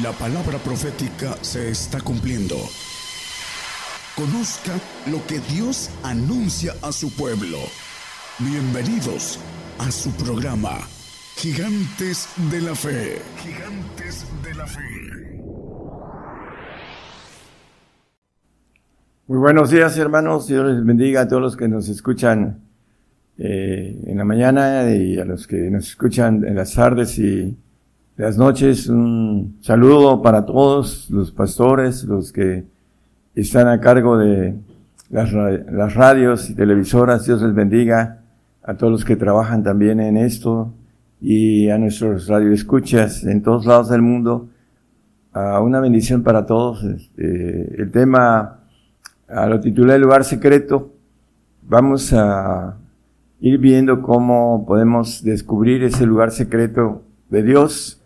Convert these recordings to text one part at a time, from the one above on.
La palabra profética se está cumpliendo. Conozca lo que Dios anuncia a su pueblo. Bienvenidos a su programa, Gigantes de la Fe. Gigantes de la Fe. Muy buenos días hermanos, Dios les bendiga a todos los que nos escuchan eh, en la mañana y a los que nos escuchan en las tardes y las noches. Un saludo para todos los pastores, los que están a cargo de las, radios y televisoras. Dios les bendiga a todos los que trabajan también en esto y a nuestros radioescuchas en todos lados del mundo. a una bendición para todos. Este, el tema, a lo titulé El lugar secreto. Vamos a ir viendo cómo podemos descubrir ese lugar secreto de Dios.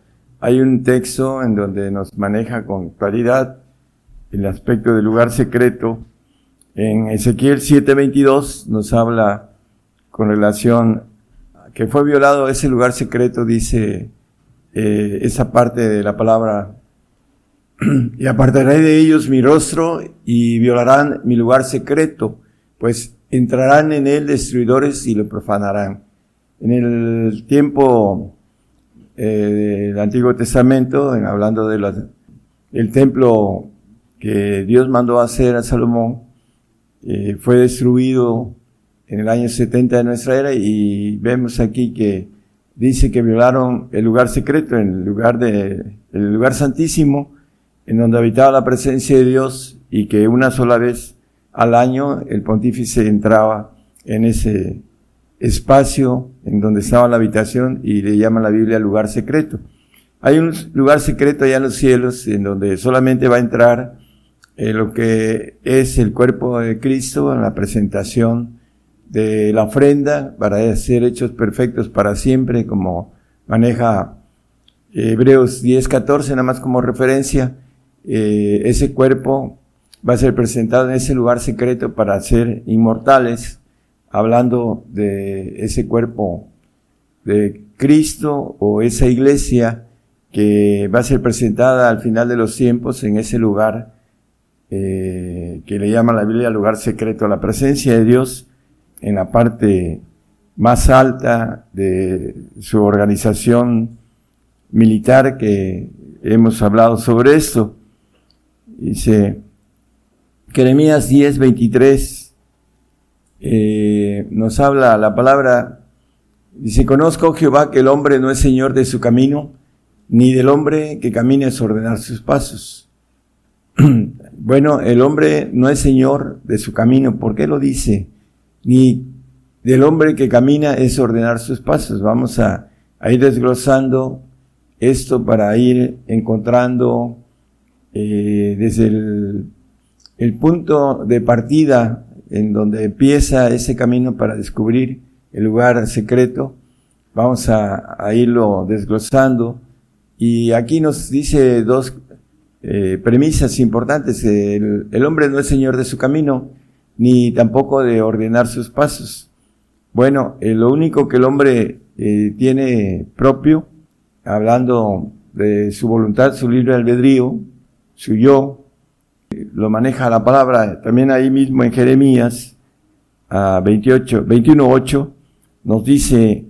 Hay un texto en donde nos maneja con claridad el aspecto del lugar secreto. En Ezequiel 7:22 nos habla con relación a que fue violado ese lugar secreto, dice eh, esa parte de la palabra, y apartaré de ellos mi rostro y violarán mi lugar secreto, pues entrarán en él destruidores y lo profanarán. En el tiempo eh, del Antiguo Testamento, en, hablando del templo que Dios mandó hacer a Salomón, eh, fue destruido en el año 70 de nuestra era y vemos aquí que dice que violaron el lugar secreto, el lugar de, el lugar santísimo, en donde habitaba la presencia de Dios y que una sola vez al año el pontífice entraba en ese espacio en donde estaba la habitación y le llama la Biblia lugar secreto. Hay un lugar secreto allá en los cielos en donde solamente va a entrar eh, lo que es el cuerpo de Cristo en la presentación de la ofrenda para ser hechos perfectos para siempre, como maneja Hebreos 10, 14, nada más como referencia. Eh, ese cuerpo va a ser presentado en ese lugar secreto para ser inmortales, hablando de ese cuerpo de Cristo o esa iglesia que va a ser presentada al final de los tiempos en ese lugar eh, que le llama la Biblia lugar secreto, la presencia de Dios en la parte más alta de su organización militar que hemos hablado sobre esto. Dice, Jeremías 10, 23 eh, nos habla la palabra, dice, conozco Jehová que el hombre no es señor de su camino, ni del hombre que camina es ordenar sus pasos. bueno, el hombre no es señor de su camino, ¿por qué lo dice? Ni del hombre que camina es ordenar sus pasos. Vamos a, ir desglosando esto para ir encontrando eh, desde el punto de partida en donde empieza ese camino para descubrir el lugar secreto. Vamos a, irlo desglosando. Y aquí nos dice dos eh, premisas importantes. El, hombre no es señor de su camino, ni tampoco de ordenar sus pasos. Bueno, eh, lo único que el hombre eh, tiene propio, hablando de su voluntad, su libre albedrío, su yo, lo maneja la palabra, también ahí mismo en Jeremías, a 28, 21.8, nos dice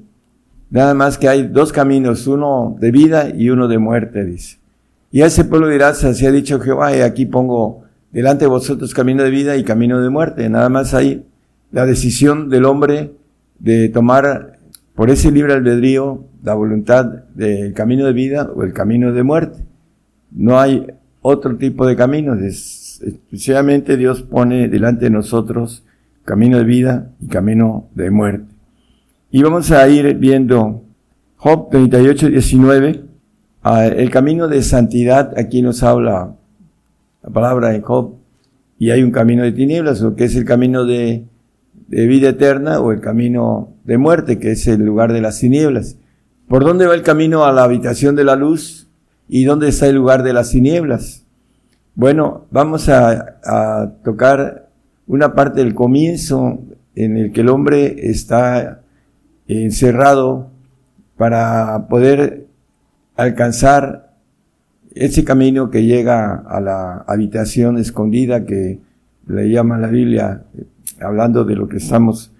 nada más que hay dos caminos, uno de vida y uno de muerte, dice. Y a ese pueblo dirá, se ha dicho Jehová, y aquí pongo delante de vosotros camino de vida y camino de muerte. Nada más hay la decisión del hombre de tomar por ese libre albedrío la voluntad del camino de vida o el camino de muerte. No hay otro tipo de caminos. especialmente Dios pone delante de nosotros camino de vida y camino de muerte. Y vamos a ir viendo Job 38, 19. el camino de santidad, aquí nos habla la palabra en Job, y hay un camino de tinieblas, o que es el camino de, de vida eterna, o el camino de muerte, que es el lugar de las tinieblas. ¿Por dónde va el camino a la habitación de la luz? ¿Y dónde está el lugar de las tinieblas? Bueno, vamos a, tocar una parte del comienzo en el que el hombre está encerrado para poder alcanzar ese camino que llega a la habitación escondida que le llama la Biblia, hablando de lo que estamos,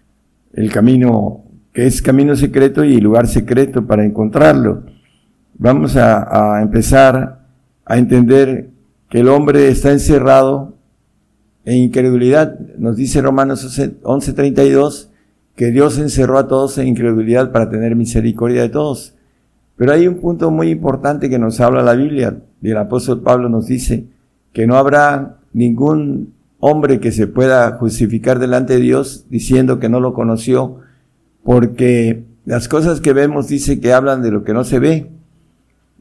el camino que es camino secreto y lugar secreto para encontrarlo. Vamos a, empezar a entender que el hombre está encerrado en incredulidad. Nos dice Romanos 11:32 que Dios encerró a todos en incredulidad para tener misericordia de todos. Pero hay un punto muy importante que nos habla la Biblia, y el apóstol Pablo nos dice que no habrá ningún hombre que se pueda justificar delante de Dios diciendo que no lo conoció, porque las cosas que vemos dice que hablan de lo que no se ve,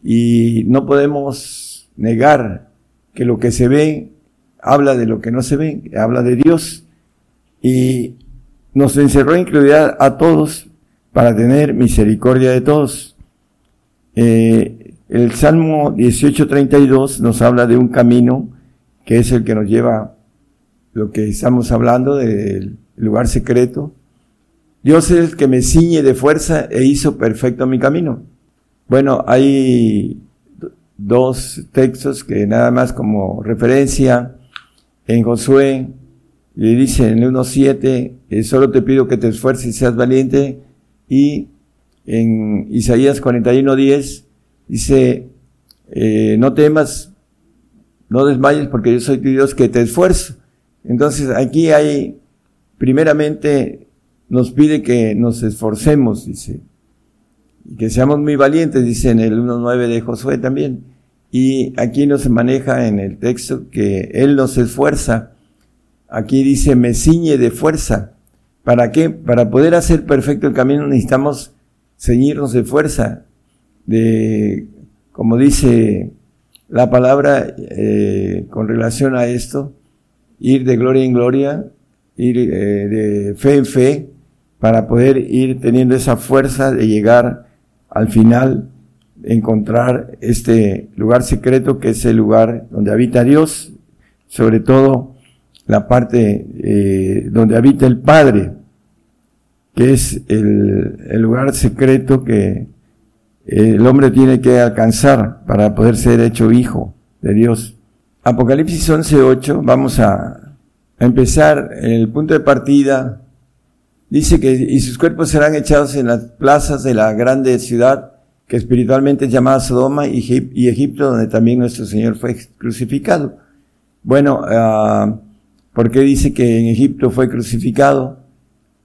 y no podemos negar que lo que se ve habla de lo que no se ve, habla de Dios, y nos encerró en incredulidad a todos para tener misericordia de todos. Eh, el Salmo 18:32 nos habla de un camino que es el que nos lleva lo que estamos hablando del lugar secreto. Dios es el que me ciñe de fuerza e hizo perfecto mi camino. Bueno, hay dos textos que nada más como referencia. En Josué le dice en el 1.7, eh, solo te pido que te esfuerces y seas valiente y en Isaías 41:10 dice, eh, no temas, no desmayes porque yo soy tu Dios que te esfuerzo. Entonces aquí hay, primeramente, nos pide que nos esforcemos, dice, que seamos muy valientes, dice en el 1.9 de Josué también. Y aquí nos maneja en el texto que Él nos esfuerza. Aquí dice, me ciñe de fuerza. ¿Para qué? Para poder hacer perfecto el camino necesitamos ceñirnos de fuerza, de, como dice la palabra eh, con relación a esto, ir de gloria en gloria, ir eh, de fe en fe, para poder ir teniendo esa fuerza de llegar al final, encontrar este lugar secreto que es el lugar donde habita Dios, sobre todo la parte eh, donde habita el Padre que es el, lugar secreto que el hombre tiene que alcanzar para poder ser hecho hijo de Dios. Apocalipsis 11.8, vamos a, empezar el punto de partida. Dice que y sus cuerpos serán echados en las plazas de la grande ciudad que espiritualmente es llamada Sodoma y, Egipto, donde también nuestro Señor fue crucificado. Bueno, uh, ¿por qué dice que en Egipto fue crucificado?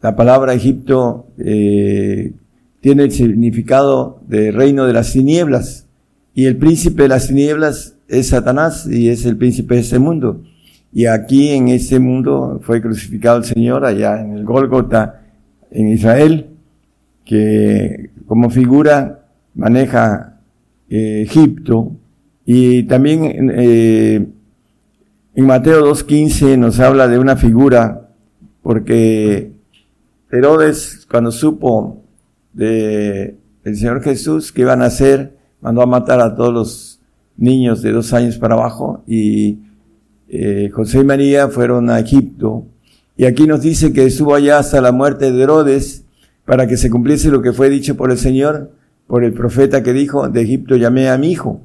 La palabra Egipto eh, tiene el significado de reino de las tinieblas y el príncipe de las tinieblas es Satanás y es el príncipe de ese mundo. Y aquí en ese mundo fue crucificado el Señor allá en el Gólgota en Israel, que como figura maneja eh, Egipto. Y también eh, en Mateo 2.15 nos habla de una figura porque Herodes, cuando supo de el Señor Jesús que iban a hacer, mandó a matar a todos los niños de dos años para abajo y eh, José y María fueron a Egipto. Y aquí nos dice que estuvo allá hasta la muerte de Herodes para que se cumpliese lo que fue dicho por el Señor, por el profeta que dijo, de Egipto llamé a mi hijo.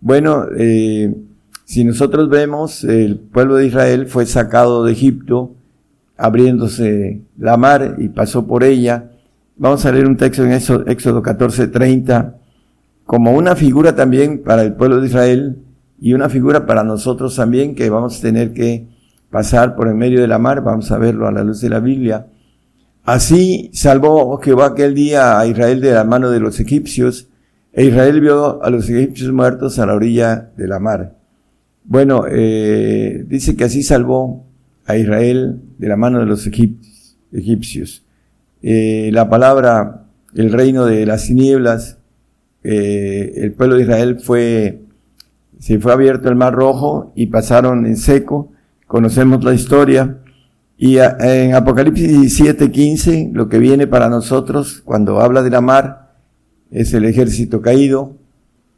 Bueno, eh, si nosotros vemos, el pueblo de Israel fue sacado de Egipto abriéndose la mar y pasó por ella. Vamos a leer un texto en Éxodo 14, 30, como una figura también para el pueblo de Israel y una figura para nosotros también que vamos a tener que pasar por en medio de la mar, vamos a verlo a la luz de la Biblia. Así salvó Jehová aquel día a Israel de la mano de los egipcios, e Israel vio a los egipcios muertos a la orilla de la mar. Bueno, eh, dice que así salvó a Israel de la mano de los egipcios. Eh, la palabra, el reino de las tinieblas, eh, el pueblo de Israel fue, se fue abierto el mar rojo y pasaron en seco. Conocemos la historia. Y en Apocalipsis 7:15, lo que viene para nosotros cuando habla de la mar es el ejército caído.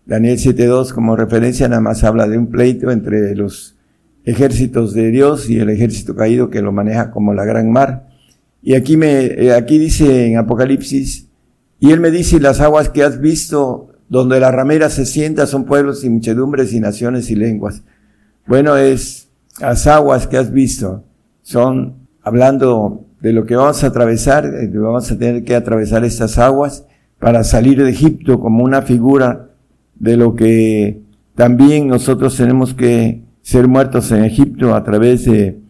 Daniel 7:2 como referencia nada más habla de un pleito entre los ejércitos de Dios y el ejército caído que lo maneja como la gran mar. Y aquí me, eh, aquí dice en Apocalipsis, y él me dice, las aguas que has visto donde la ramera se sienta son pueblos y muchedumbres y naciones y lenguas. Bueno, es las aguas que has visto, son hablando de lo que vamos a atravesar, eh, vamos a tener que atravesar estas aguas para salir de Egipto como una figura de lo que también nosotros tenemos que ser muertos en Egipto a través de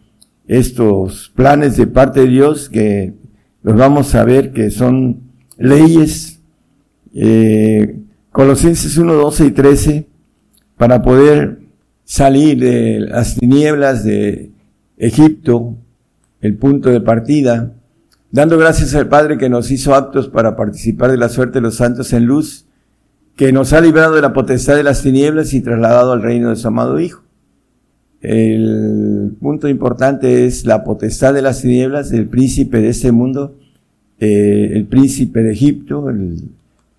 estos planes de parte de Dios que los vamos a ver que son leyes, eh, Colosenses 1, 12 y 13, para poder salir de las tinieblas de Egipto, el punto de partida, dando gracias al Padre que nos hizo aptos para participar de la suerte de los santos en luz, que nos ha librado de la potestad de las tinieblas y trasladado al reino de su amado Hijo. El punto importante es la potestad de las tinieblas, el príncipe de este mundo, eh, el príncipe de Egipto,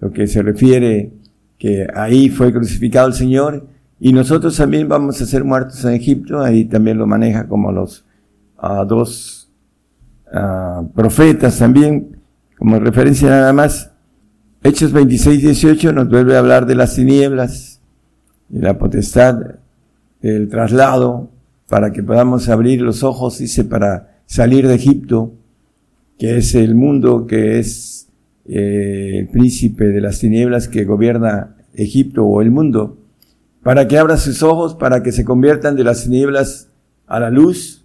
lo que se refiere que ahí fue crucificado el Señor, y nosotros también vamos a ser muertos en Egipto, ahí también lo maneja como los uh, dos uh, profetas también, como referencia nada más. Hechos 26, 18 nos vuelve a hablar de las tinieblas, y la potestad el traslado para que podamos abrir los ojos, dice, para salir de Egipto, que es el mundo, que es eh, el príncipe de las tinieblas que gobierna Egipto o el mundo, para que abra sus ojos, para que se conviertan de las tinieblas a la luz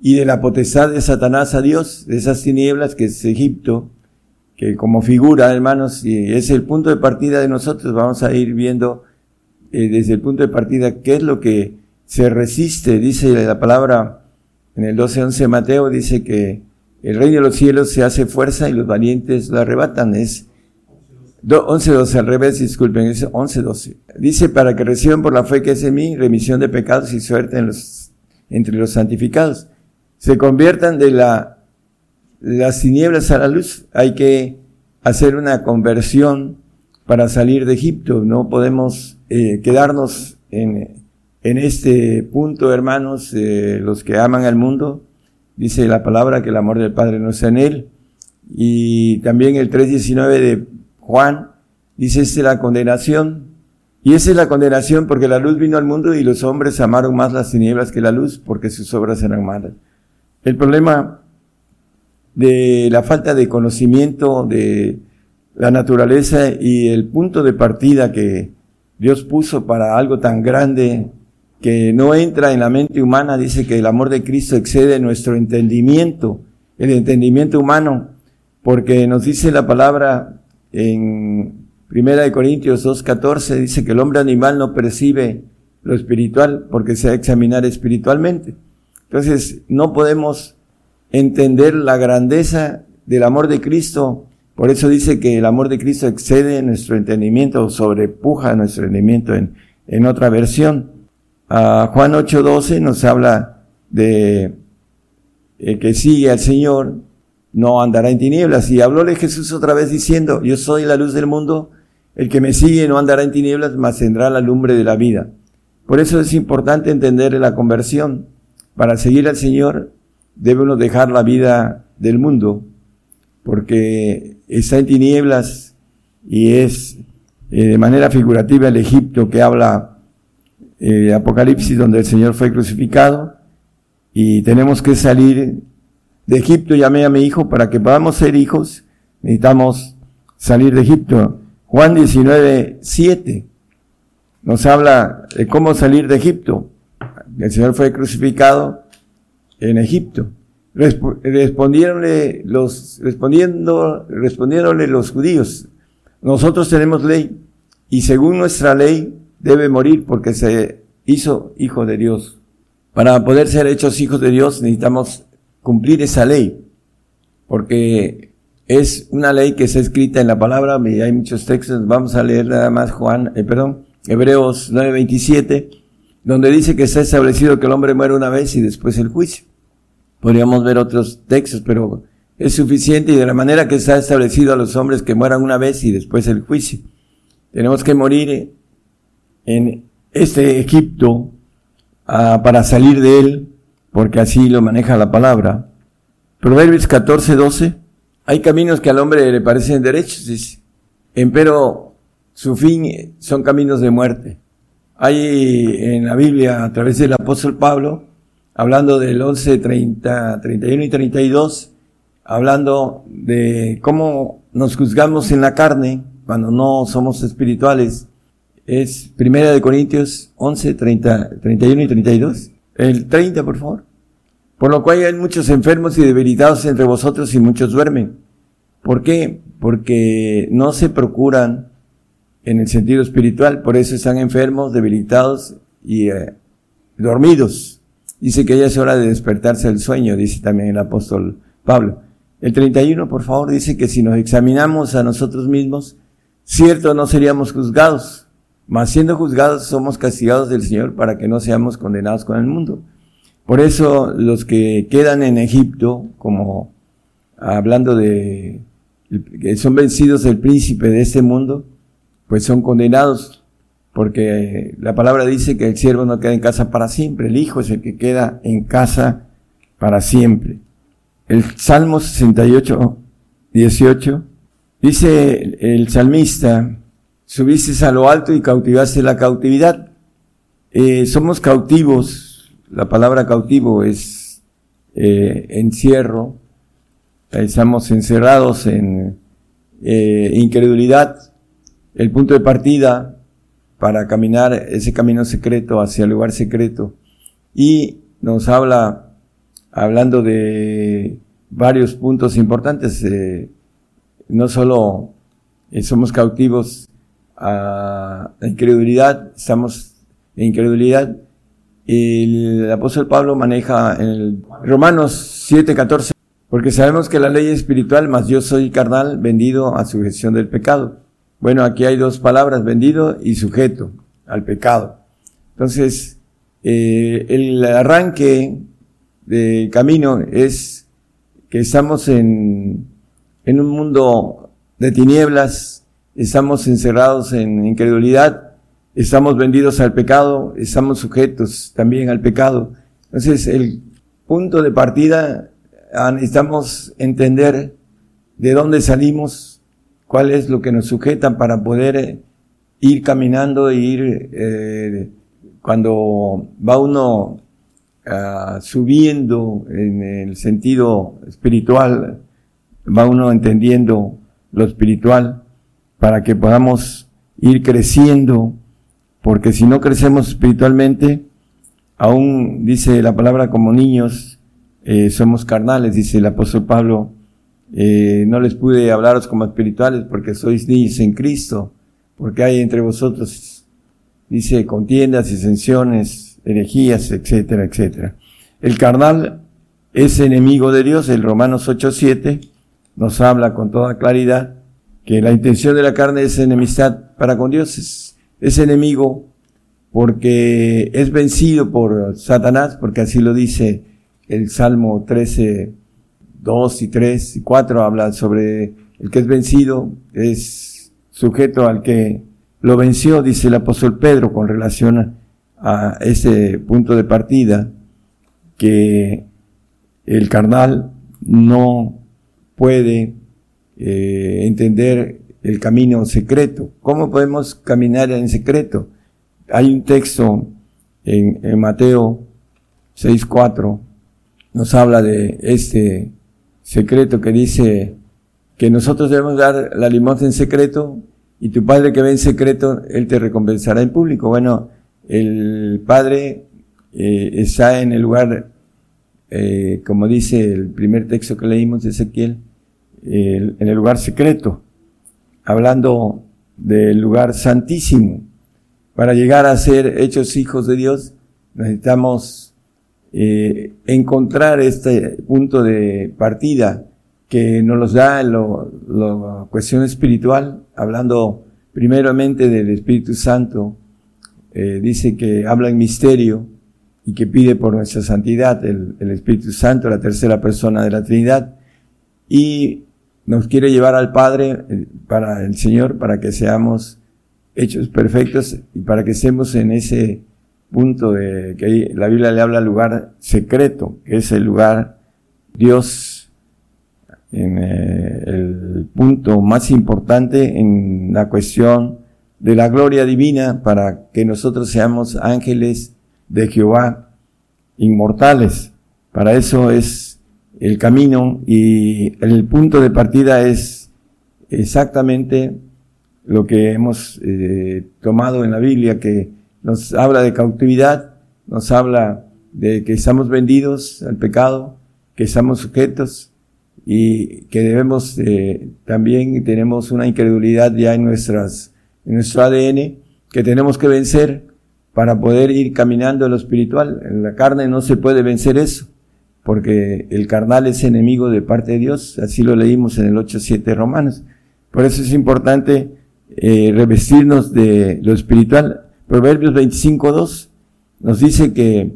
y de la potestad de Satanás a Dios, de esas tinieblas que es Egipto, que como figura, hermanos, y es el punto de partida de nosotros, vamos a ir viendo eh, desde el punto de partida, ¿qué es lo que se resiste? Dice la palabra en el 12.11 de Mateo, dice que el reino de los cielos se hace fuerza y los valientes lo arrebatan. Es 11.12 al revés, disculpen, es 11.12. Dice, para que reciban por la fe que es en mí, remisión de pecados y suerte entre los santificados. Se conviertan de la, las tinieblas a la luz. Hay que hacer una conversión para salir de Egipto. No podemos eh, quedarnos en, en, este punto, hermanos, eh, los que aman al mundo. Dice la palabra que el amor del Padre no está en él. Y también el 3.19 de Juan dice, esta es la condenación. Y esa es la condenación porque la luz vino al mundo y los hombres amaron más las tinieblas que la luz porque sus obras eran malas. El problema de la falta de conocimiento de la naturaleza y el punto de partida que Dios puso para algo tan grande que no entra en la mente humana, dice que el amor de Cristo excede nuestro entendimiento, el entendimiento humano, porque nos dice la palabra en Primera de Corintios 2.14, dice que el hombre animal no percibe lo espiritual porque se va a examinar espiritualmente. Entonces, no podemos entender la grandeza del amor de Cristo por eso dice que el amor de Cristo excede nuestro entendimiento, sobrepuja nuestro entendimiento en, en otra versión. Uh, Juan 8:12 nos habla de el que sigue al Señor no andará en tinieblas. Y hablóle Jesús otra vez diciendo, yo soy la luz del mundo, el que me sigue no andará en tinieblas, mas tendrá la lumbre de la vida. Por eso es importante entender la conversión. Para seguir al Señor debemos dejar la vida del mundo porque está en tinieblas y es eh, de manera figurativa el Egipto que habla eh, Apocalipsis donde el Señor fue crucificado y tenemos que salir de Egipto, llamé a mi hijo, para que podamos ser hijos, necesitamos salir de Egipto. Juan 19, 7 nos habla de cómo salir de Egipto. El Señor fue crucificado en Egipto respondieronle los, respondiendo, respondiéronle los judíos, nosotros tenemos ley y según nuestra ley debe morir porque se hizo hijo de Dios. Para poder ser hechos hijos de Dios necesitamos cumplir esa ley, porque es una ley que está escrita en la palabra, hay muchos textos, vamos a leer nada más Juan, eh, perdón, Hebreos 9:27, donde dice que está establecido que el hombre muere una vez y después el juicio. Podríamos ver otros textos, pero es suficiente y de la manera que está establecido a los hombres que mueran una vez y después el juicio. Tenemos que morir en este Egipto ah, para salir de él, porque así lo maneja la palabra. Proverbios 14, 12. Hay caminos que al hombre le parecen derechos, dice. Empero su fin son caminos de muerte. Hay en la Biblia, a través del apóstol Pablo, hablando del 11, 30, 31 y 32, hablando de cómo nos juzgamos en la carne cuando no somos espirituales. Es Primera de Corintios 11, 30, 31 y 32. El 30, por favor. Por lo cual hay muchos enfermos y debilitados entre vosotros y muchos duermen. ¿Por qué? Porque no se procuran en el sentido espiritual, por eso están enfermos, debilitados y eh, dormidos. Dice que ya es hora de despertarse del sueño, dice también el apóstol Pablo. El 31, por favor, dice que si nos examinamos a nosotros mismos, cierto no seríamos juzgados, mas siendo juzgados somos castigados del Señor para que no seamos condenados con el mundo. Por eso los que quedan en Egipto, como hablando de que son vencidos del príncipe de este mundo, pues son condenados, porque la palabra dice que el siervo no queda en casa para siempre, el hijo es el que queda en casa para siempre. El Salmo 68, 18, dice el salmista, subiste a lo alto y cautivaste la cautividad. Eh, somos cautivos, la palabra cautivo es eh, encierro, estamos encerrados en eh, incredulidad, el punto de partida para caminar ese camino secreto hacia el lugar secreto. Y nos habla, hablando de varios puntos importantes, eh, no solo eh, somos cautivos a la incredulidad, estamos en incredulidad. El apóstol Pablo maneja en Romanos 7:14, porque sabemos que la ley es espiritual, mas yo soy carnal, vendido a sujeción del pecado. Bueno, aquí hay dos palabras, vendido y sujeto al pecado. Entonces, eh, el arranque del camino es que estamos en, en un mundo de tinieblas, estamos encerrados en incredulidad, estamos vendidos al pecado, estamos sujetos también al pecado. Entonces, el punto de partida, ah, necesitamos entender de dónde salimos, cuál es lo que nos sujeta para poder eh, ir caminando e ir, eh, cuando va uno uh, subiendo en el sentido espiritual, va uno entendiendo lo espiritual para que podamos ir creciendo, porque si no crecemos espiritualmente, aún dice la palabra como niños, eh, somos carnales, dice el apóstol Pablo eh, no les pude hablaros como espirituales porque sois niños en Cristo, porque hay entre vosotros, dice, contiendas, disensiones, herejías, etcétera, etcétera. El carnal es enemigo de Dios, el Romanos 8.7 nos habla con toda claridad que la intención de la carne es enemistad para con Dios, es, enemigo porque es vencido por Satanás, porque así lo dice el Salmo 13, 2 y 3 y 4 habla sobre el que es vencido, es sujeto al que lo venció, dice el apóstol Pedro con relación a ese punto de partida, que el carnal no puede eh, entender el camino secreto. ¿Cómo podemos caminar en secreto? Hay un texto en, en Mateo 6.4, nos habla de este secreto que dice que nosotros debemos dar la limosna en secreto y tu padre que ve en secreto, él te recompensará en público. Bueno, el padre eh, está en el lugar, eh, como dice el primer texto que leímos de Ezequiel, en el lugar secreto, hablando del lugar santísimo. Para llegar a ser hechos hijos de Dios, necesitamos eh, encontrar este punto de partida que nos los da la cuestión espiritual, hablando primeramente del Espíritu Santo, eh, dice que habla en misterio y que pide por nuestra santidad el, el Espíritu Santo, la tercera persona de la Trinidad, y nos quiere llevar al Padre, eh, para el Señor, para que seamos hechos perfectos y para que estemos en ese punto de que la Biblia le habla lugar secreto, que es el lugar Dios en eh, el punto más importante en la cuestión de la gloria divina para que nosotros seamos ángeles de Jehová, inmortales. Para eso es el camino y el punto de partida es exactamente lo que hemos eh, tomado en la Biblia, que nos habla de cautividad, nos habla de que estamos vendidos al pecado, que estamos sujetos y que debemos eh, también tenemos una incredulidad ya en nuestras nuestro ADN que tenemos que vencer para poder ir caminando en lo espiritual. En la carne no se puede vencer eso, porque el carnal es enemigo de parte de Dios, así lo leímos en el 8.7 Romanos. Por eso es importante eh, revestirnos de lo espiritual. Proverbios 25.2 nos dice que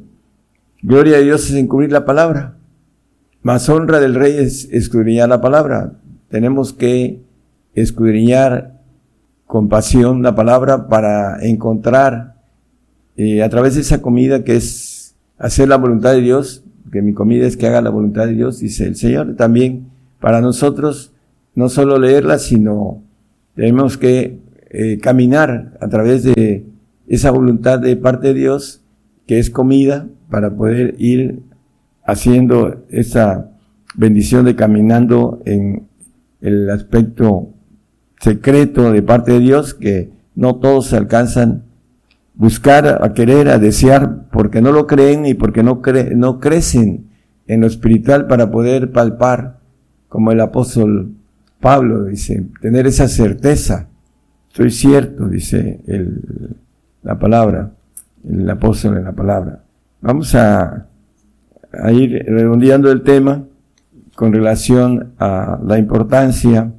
gloria a Dios es encubrir la palabra, más honra del rey es escudriñar la palabra. Tenemos que escudriñar con pasión la palabra para encontrar eh, a través de esa comida que es hacer la voluntad de Dios, que mi comida es que haga la voluntad de Dios, dice el Señor. También para nosotros, no solo leerla, sino tenemos que eh, caminar a través de esa voluntad de parte de Dios, que es comida, para poder ir haciendo esa bendición de caminando en el aspecto secreto de parte de Dios que no todos alcanzan buscar, a querer, a desear, porque no lo creen y porque no, no crecen en lo espiritual para poder palpar, como el apóstol Pablo dice, tener esa certeza. Soy cierto, dice el, la palabra, el apóstol en la palabra. Vamos a, a ir redondeando el tema con relación a la importancia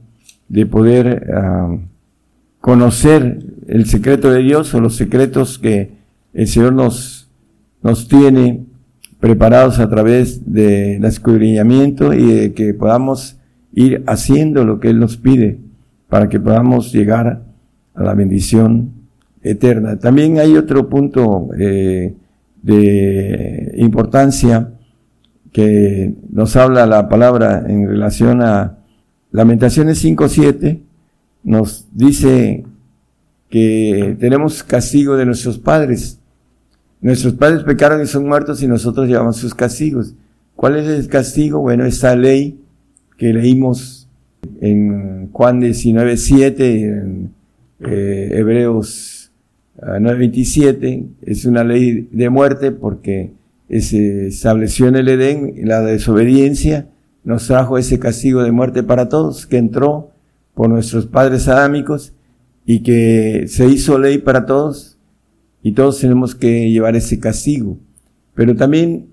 de poder ah, conocer el secreto de Dios o los secretos que el Señor nos, nos tiene preparados a través del escudriñamiento y de que podamos ir haciendo lo que Él nos pide para que podamos llegar a la bendición eterna. También hay otro punto eh, de importancia que nos habla la palabra en relación a Lamentaciones 5.7 nos dice que tenemos castigo de nuestros padres. Nuestros padres pecaron y son muertos y nosotros llevamos sus castigos. ¿Cuál es el castigo? Bueno, esta ley que leímos en Juan 19.7, en eh, Hebreos 9.27, ah, es una ley de muerte porque se estableció en el Edén la desobediencia nos trajo ese castigo de muerte para todos, que entró por nuestros padres adámicos y que se hizo ley para todos y todos tenemos que llevar ese castigo. Pero también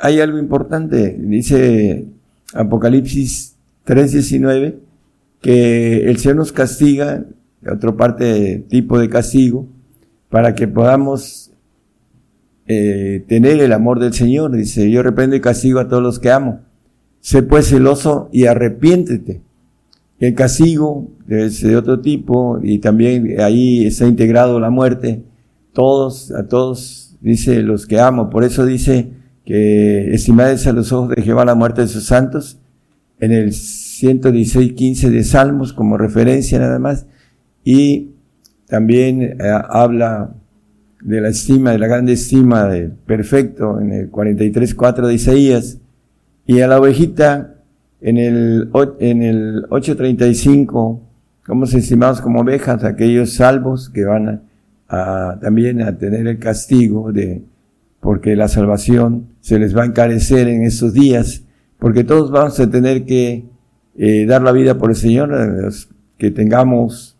hay algo importante, dice Apocalipsis 3:19, que el Señor nos castiga, otra parte tipo de castigo, para que podamos eh, tener el amor del Señor. Dice, yo reprendo y castigo a todos los que amo. Sé pues celoso y arrepiéntete. El castigo ser de otro tipo y también ahí está integrado la muerte. Todos, a todos, dice los que amo. Por eso dice que estimadles a los ojos de Jehová la muerte de sus santos. En el 116, 15 de Salmos como referencia nada más. Y también eh, habla de la estima, de la grande estima del perfecto en el 43, 4 de Isaías y a la ovejita en el, en el 835, como se estimados como ovejas, aquellos salvos que van a, también a tener el castigo de, porque la salvación se les va a encarecer en esos días, porque todos vamos a tener que eh, dar la vida por el Señor, que tengamos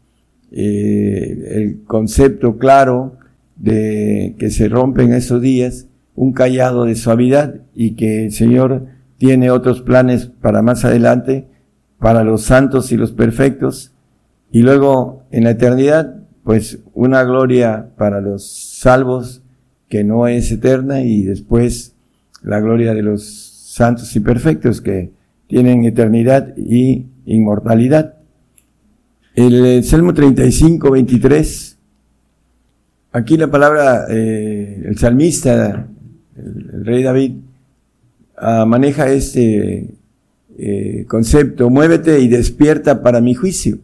eh, el concepto claro de que se rompen esos días, un callado de suavidad y que el Señor tiene otros planes para más adelante, para los santos y los perfectos, y luego en la eternidad, pues una gloria para los salvos que no es eterna y después la gloria de los santos y perfectos que tienen eternidad y inmortalidad. El Salmo 35, 23, aquí la palabra, eh, el salmista, el rey David, Ah, maneja este eh, concepto, muévete y despierta para mi juicio.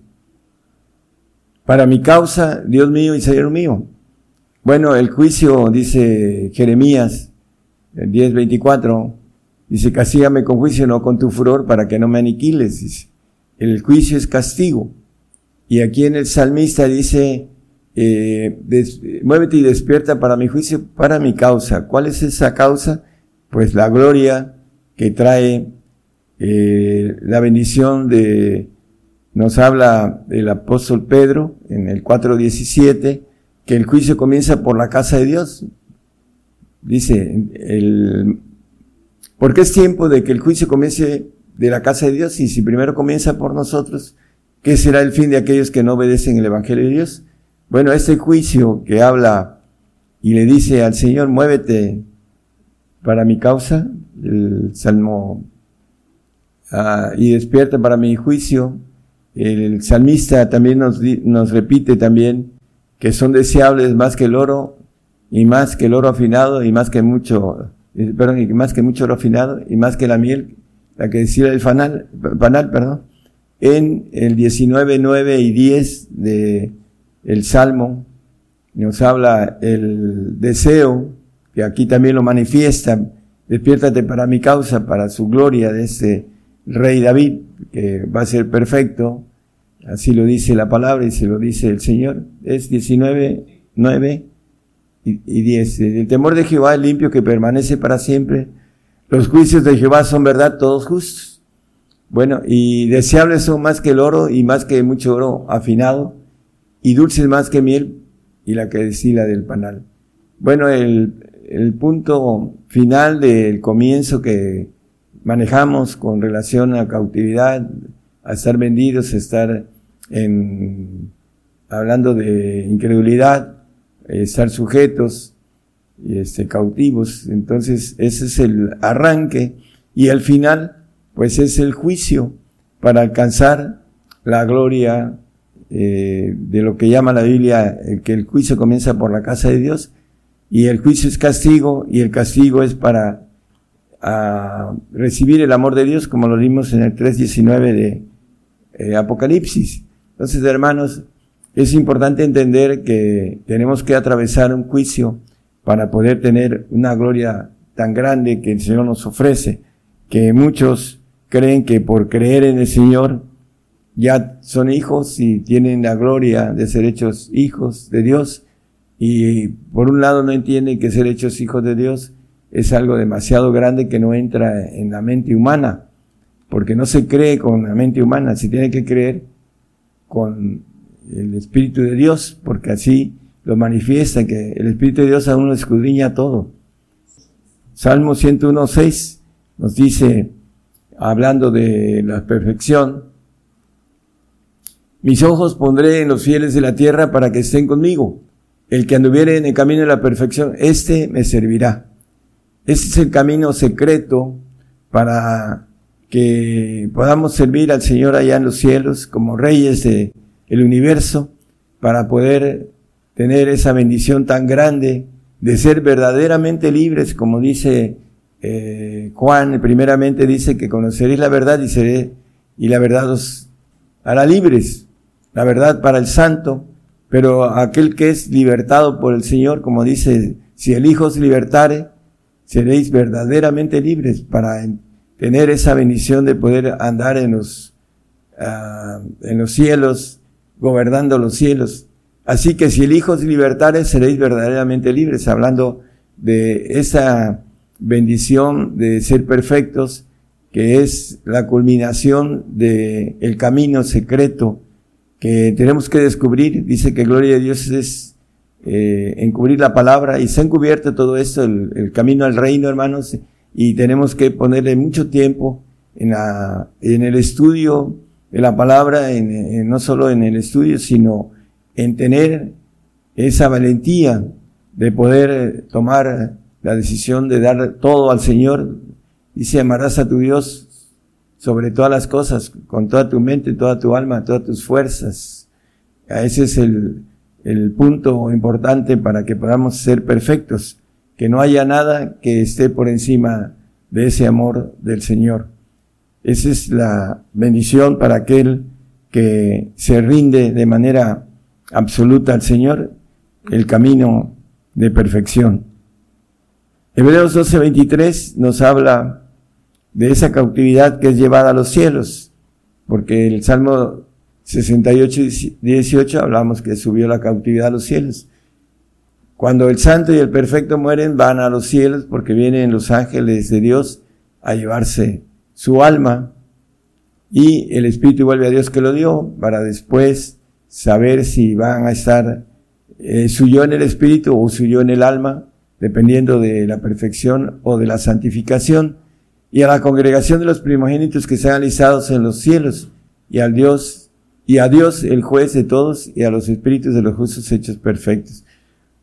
para mi causa, Dios mío y Señor mío. Bueno, el juicio, dice Jeremías, el 10.24, dice, castígame con juicio, no con tu furor, para que no me aniquiles. el juicio es castigo. Y aquí en el salmista dice, eh, muévete y despierta para mi juicio, para mi causa. ¿Cuál es esa causa? Pues la gloria que trae eh, la bendición de, nos habla el apóstol Pedro en el 4.17, que el juicio comienza por la casa de Dios. Dice, el, porque es tiempo de que el juicio comience de la casa de Dios y si primero comienza por nosotros, ¿qué será el fin de aquellos que no obedecen el Evangelio de Dios? Bueno, este juicio que habla y le dice al Señor, muévete para mi causa, el Salmo, ah, y despierta para mi juicio. El salmista también nos, nos repite también que son deseables más que el oro y más que el oro afinado y más que mucho, eh, perdón, y más que mucho oro afinado y más que la miel, la que decía el fanal, panal, perdón, en el 19, 9 y 10 de el Salmo, nos habla el deseo, que aquí también lo manifiesta, despiértate para mi causa, para su gloria de este rey David, que va a ser perfecto, así lo dice la palabra y se lo dice el Señor, es 19, 9 y 10. El temor de Jehová es limpio que permanece para siempre. Los juicios de Jehová son verdad, todos justos. Bueno, y deseables son más que el oro y más que mucho oro afinado y dulces más que miel y la que destila del panal. Bueno, el, el punto final del comienzo que manejamos con relación a cautividad, a estar vendidos, a estar en, hablando de incredulidad, estar sujetos, este, cautivos. Entonces, ese es el arranque y al final, pues es el juicio para alcanzar la gloria eh, de lo que llama la Biblia que el juicio comienza por la casa de Dios y el juicio es castigo y el castigo es para recibir el amor de Dios como lo vimos en el 3.19 de eh, Apocalipsis. Entonces, hermanos, es importante entender que tenemos que atravesar un juicio para poder tener una gloria tan grande que el Señor nos ofrece, que muchos creen que por creer en el Señor ya son hijos y tienen la gloria de ser hechos hijos de Dios. Y por un lado no entienden que ser hechos hijos de Dios es algo demasiado grande que no entra en la mente humana, porque no se cree con la mente humana, se tiene que creer con el Espíritu de Dios, porque así lo manifiesta, que el Espíritu de Dios aún lo escudriña todo. Salmo 101.6 nos dice, hablando de la perfección, mis ojos pondré en los fieles de la tierra para que estén conmigo. El que anduviere en el camino de la perfección, este me servirá. Este es el camino secreto para que podamos servir al Señor allá en los cielos como reyes del universo, para poder tener esa bendición tan grande de ser verdaderamente libres, como dice eh, Juan, primeramente dice que conoceréis la verdad y seré, y la verdad os hará libres la verdad para el santo, pero aquel que es libertado por el Señor, como dice, si el Hijo os libertare, seréis verdaderamente libres para tener esa bendición de poder andar en los, ah, en los cielos, gobernando los cielos. Así que si el Hijo os libertare, seréis verdaderamente libres, hablando de esa bendición de ser perfectos, que es la culminación de el camino secreto que tenemos que descubrir. Dice que gloria de Dios es eh, encubrir la palabra y se ha encubierto todo esto, el, camino al reino, hermanos, y tenemos que ponerle mucho tiempo en, la, en el estudio de la palabra, en, no solo en el estudio, sino en tener esa valentía de poder tomar la decisión de dar todo al Señor. Dice, amarás a tu Dios sobre todas las cosas, con toda tu mente, toda tu alma, todas tus fuerzas. Ese es el, el punto importante para que podamos ser perfectos, que no haya nada que esté por encima de ese amor del Señor. Esa es la bendición para aquel que se rinde de manera absoluta al Señor, el camino de perfección. Hebreos 12:23 nos habla de esa cautividad que es llevada a los cielos, porque el Salmo 68, 18 hablamos que subió la cautividad a los cielos. Cuando el santo y el perfecto mueren, van a los cielos porque vienen los ángeles de Dios a llevarse su alma. Y el Espíritu vuelve a Dios que lo dio para después saber si van a estar eh, suyo en el Espíritu o suyo en el alma, dependiendo de la perfección o de la santificación, y a la congregación de los primogénitos que sean alisados en los cielos, y al Dios, y a Dios el juez de todos, y a los espíritus de los justos hechos perfectos.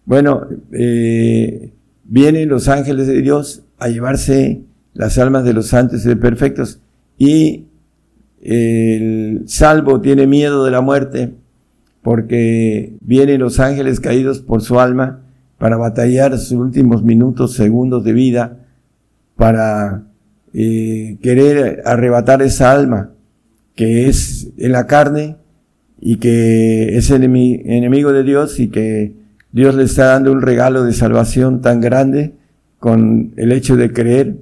Bueno, eh, vienen los ángeles de Dios a llevarse las almas de los santos y perfectos, y el salvo tiene miedo de la muerte, porque vienen los ángeles caídos por su alma para batallar sus últimos minutos, segundos de vida, para eh, querer arrebatar esa alma que es en la carne y que es enemigo de Dios y que Dios le está dando un regalo de salvación tan grande con el hecho de creer.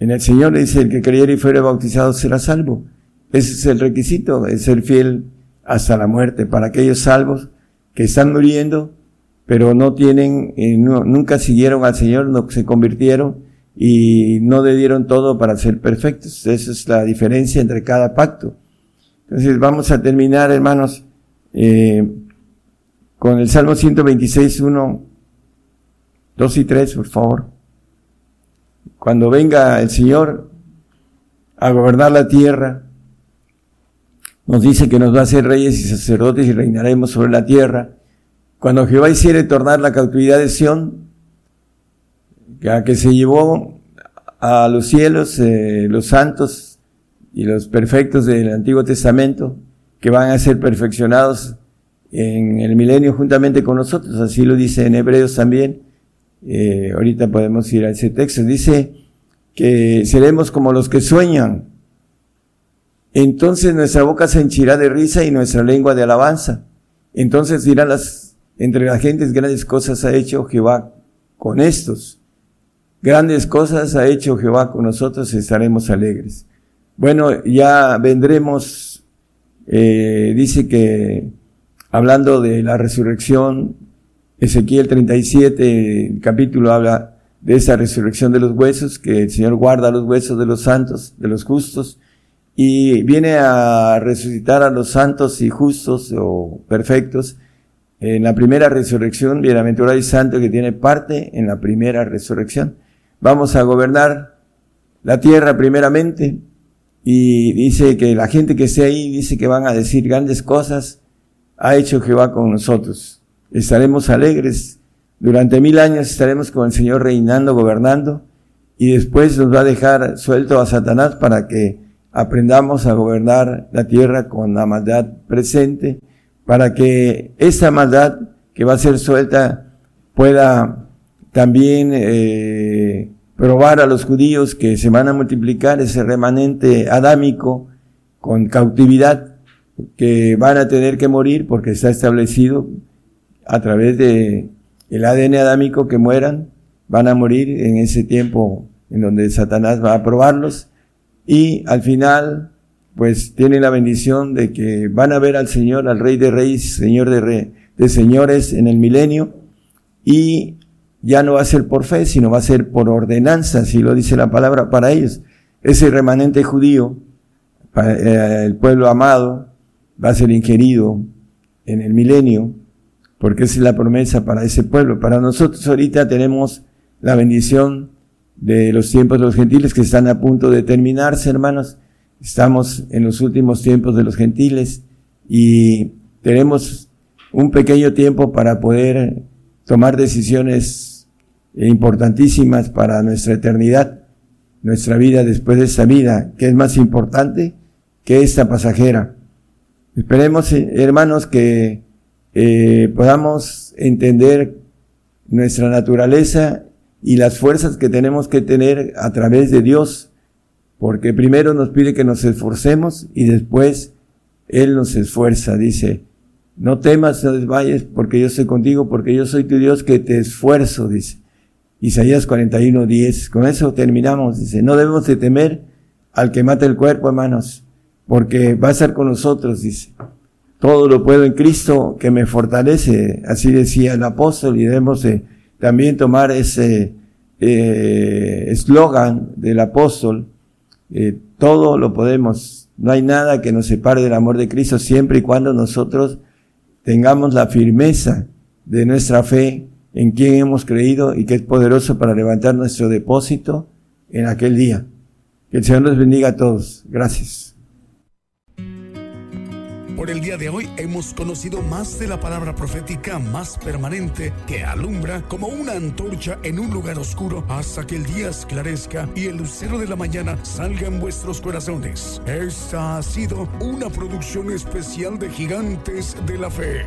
En el Señor le dice, el que creyere y fuere bautizado será salvo. Ese es el requisito, es ser fiel hasta la muerte para aquellos salvos que están muriendo, pero no tienen, eh, nunca siguieron al Señor, no se convirtieron y no le dieron todo para ser perfectos. Esa es la diferencia entre cada pacto. Entonces vamos a terminar, hermanos, eh, con el Salmo 126, 1, 2 y 3, por favor. Cuando venga el Señor a gobernar la tierra, nos dice que nos va a hacer reyes y sacerdotes y reinaremos sobre la tierra. Cuando Jehová hiciere tornar la cautividad de Sión, a que se llevó a los cielos eh, los santos y los perfectos del Antiguo Testamento, que van a ser perfeccionados en el milenio juntamente con nosotros, así lo dice en Hebreos también. Eh, ahorita podemos ir a ese texto. Dice que seremos como los que sueñan, entonces nuestra boca se henchirá de risa y nuestra lengua de alabanza. Entonces dirán las, entre las gentes grandes cosas ha hecho Jehová con estos. Grandes cosas ha hecho Jehová con nosotros estaremos alegres. Bueno, ya vendremos, eh, dice que hablando de la resurrección, Ezequiel 37, el capítulo habla de esa resurrección de los huesos, que el Señor guarda los huesos de los santos, de los justos, y viene a resucitar a los santos y justos o perfectos en la primera resurrección, bienaventurado y santo que tiene parte en la primera resurrección. Vamos a gobernar la tierra primeramente. Y dice que la gente que esté ahí dice que van a decir grandes cosas, ha hecho Jehová con nosotros. Estaremos alegres, durante mil años estaremos con el Señor reinando, gobernando. Y después nos va a dejar suelto a Satanás para que aprendamos a gobernar la tierra con la maldad presente, para que esa maldad que va a ser suelta pueda también eh, probar a los judíos que se van a multiplicar ese remanente adámico con cautividad, que van a tener que morir porque está establecido a través de el ADN adámico que mueran, van a morir en ese tiempo en donde Satanás va a probarlos. Y al final, pues tienen la bendición de que van a ver al Señor, al Rey de Reyes, Señor de, de Señores en el milenio, y ya no va a ser por fe, sino va a ser por ordenanza, si lo dice la palabra para ellos. Ese remanente judío, eh, el pueblo amado, va a ser ingerido en el milenio, porque esa es la promesa para ese pueblo. Para nosotros ahorita tenemos la bendición de los tiempos de los gentiles que están a punto de terminarse, hermanos. Estamos en los últimos tiempos de los gentiles y tenemos un pequeño tiempo para poder tomar decisiones importantísimas para nuestra eternidad, nuestra vida después de esta vida, que es más importante que esta pasajera. Esperemos, hermanos, que eh, podamos entender nuestra naturaleza y las fuerzas que tenemos que tener a través de Dios, porque primero nos pide que nos esforcemos y después Él nos esfuerza, dice No temas, no desmayes, porque yo soy contigo, porque yo soy tu Dios que te esfuerzo, dice. Isaías 41, 10. Con eso terminamos, dice. No debemos de temer al que mata el cuerpo, hermanos, porque va a estar con nosotros, dice. Todo lo puedo en Cristo que me fortalece, así decía el apóstol, y debemos de también tomar ese eh, eslogan del apóstol, eh, todo lo podemos, no hay nada que nos separe del amor de Cristo siempre y cuando nosotros tengamos la firmeza de nuestra fe en quien hemos creído y que es poderoso para levantar nuestro depósito en aquel día. Que el Señor los bendiga a todos. Gracias. Por el día de hoy hemos conocido más de la palabra profética más permanente que alumbra como una antorcha en un lugar oscuro hasta que el día esclarezca y el lucero de la mañana salga en vuestros corazones. Esta ha sido una producción especial de Gigantes de la Fe.